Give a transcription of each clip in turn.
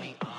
me.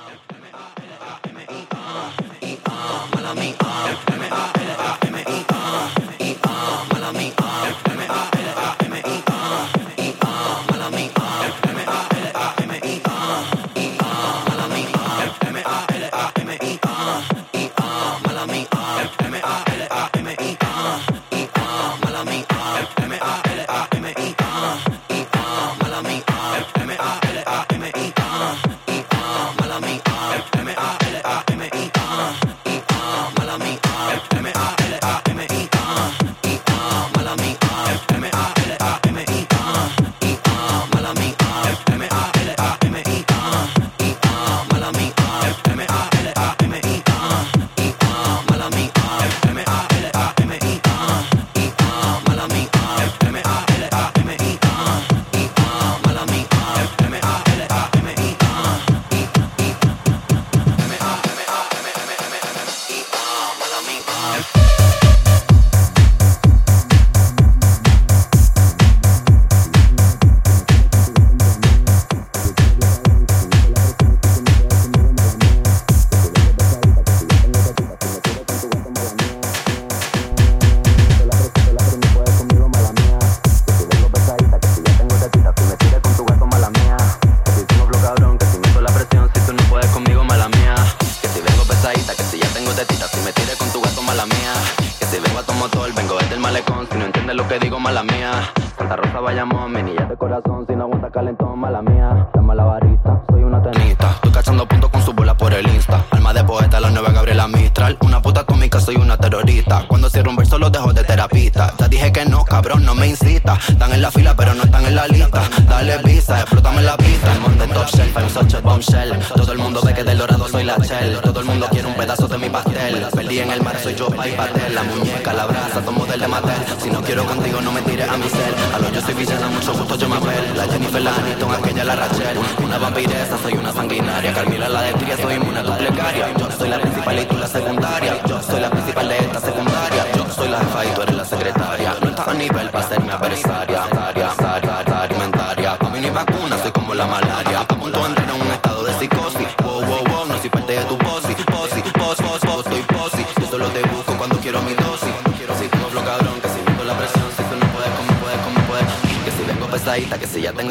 Todo el mundo ve que del dorado soy la shell. Todo el mundo quiere un pedazo de mi pastel. Perdí en el mar, soy yo, pa' y pastel. La muñeca, la brasa, somos del de matar. Si no quiero contigo, no me tires a mi cel. A lo yo soy villana, mucho gusto yo me apel. La Jennifer, la Aniston, aquella la Rachel. Una vampiresa, soy una sanguinaria. Carmila, la de soy inmune a tu. Yo soy la principal y tú la secundaria. Yo soy la principal de esta secundaria. Yo soy la jefa y tú eres la secretaria. No estás a nivel para ser mi adversaria.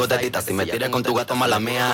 Si me tiras con tu gato, mala mía.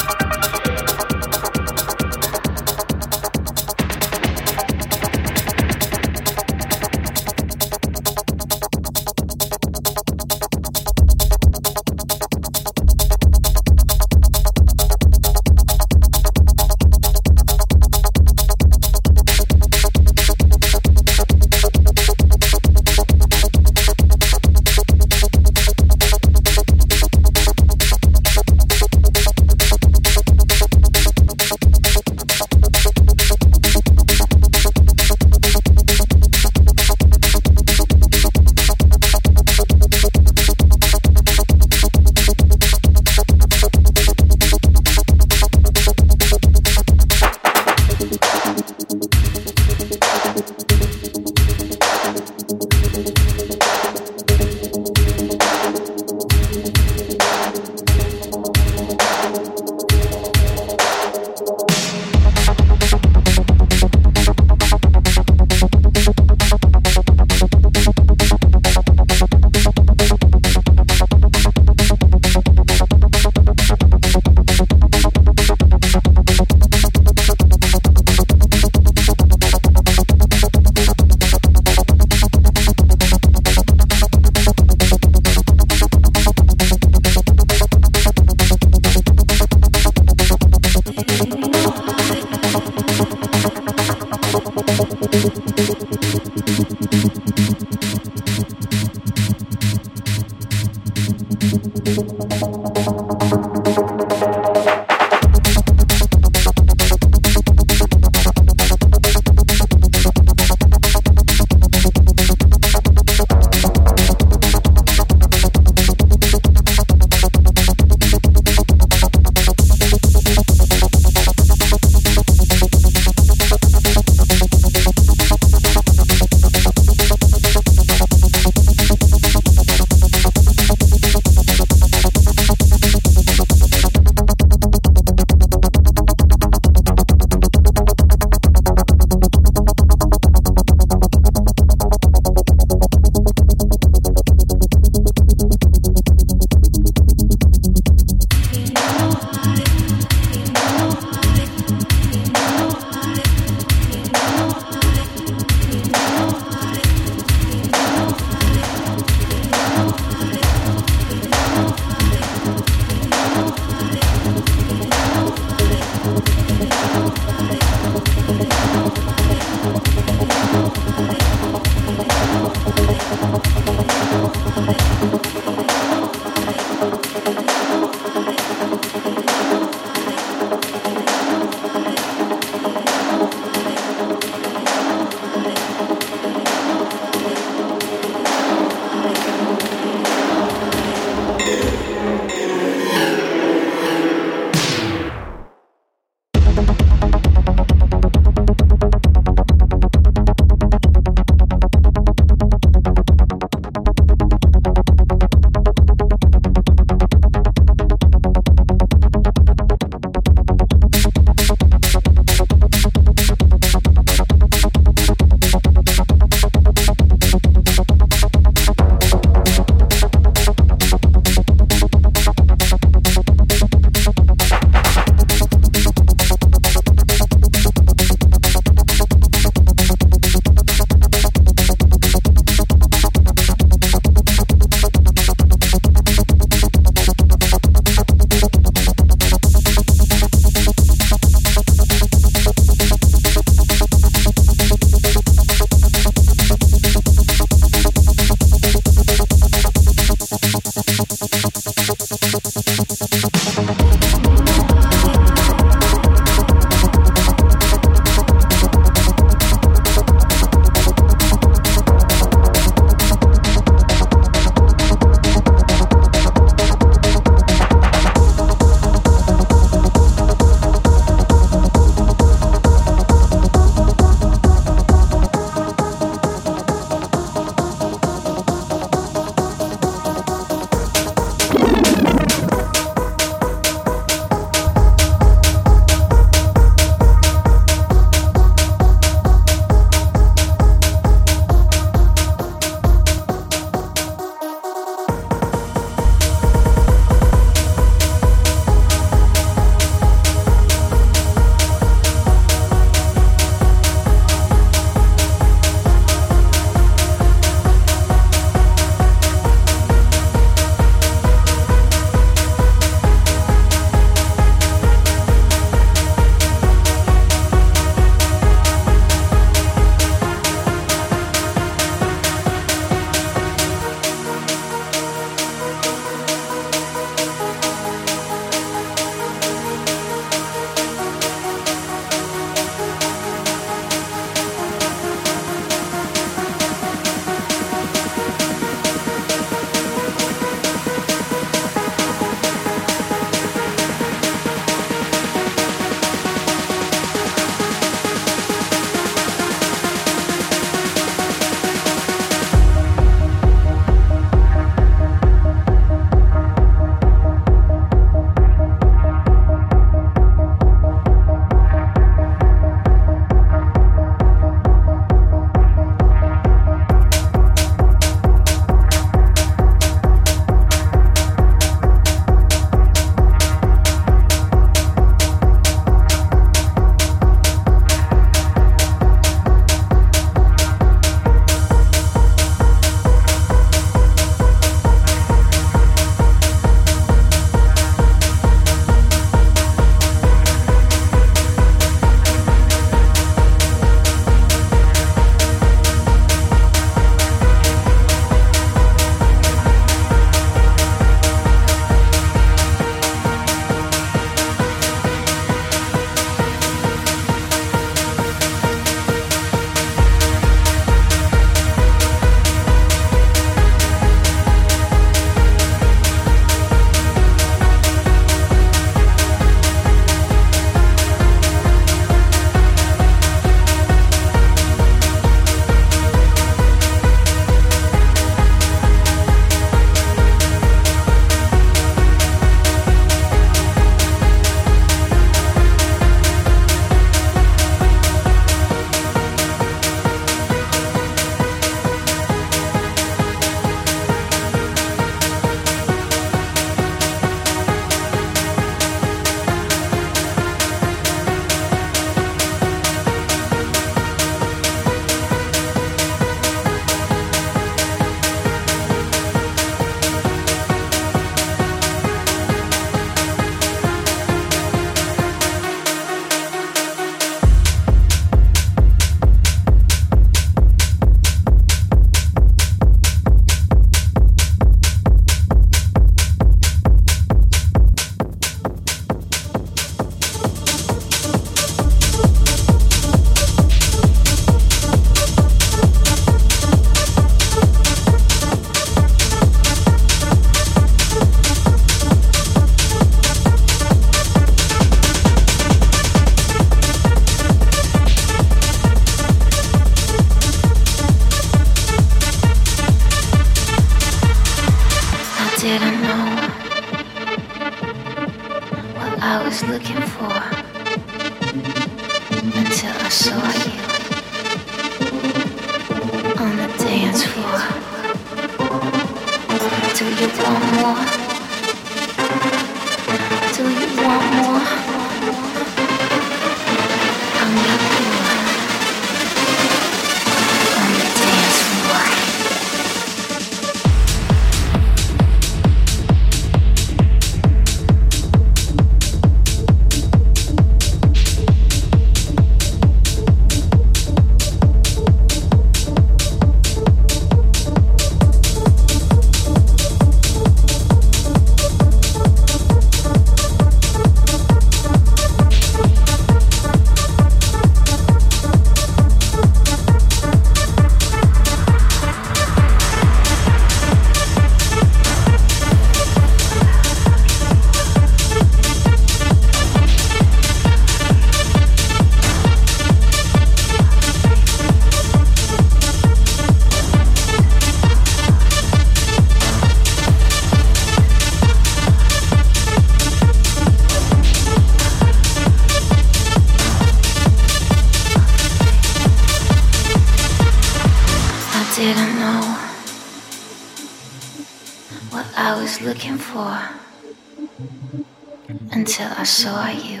saw you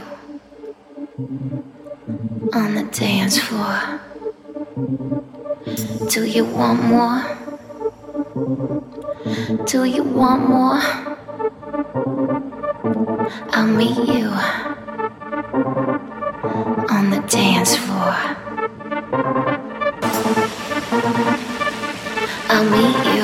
on the dance floor. Do you want more? Do you want more? I'll meet you on the dance floor. I'll meet you.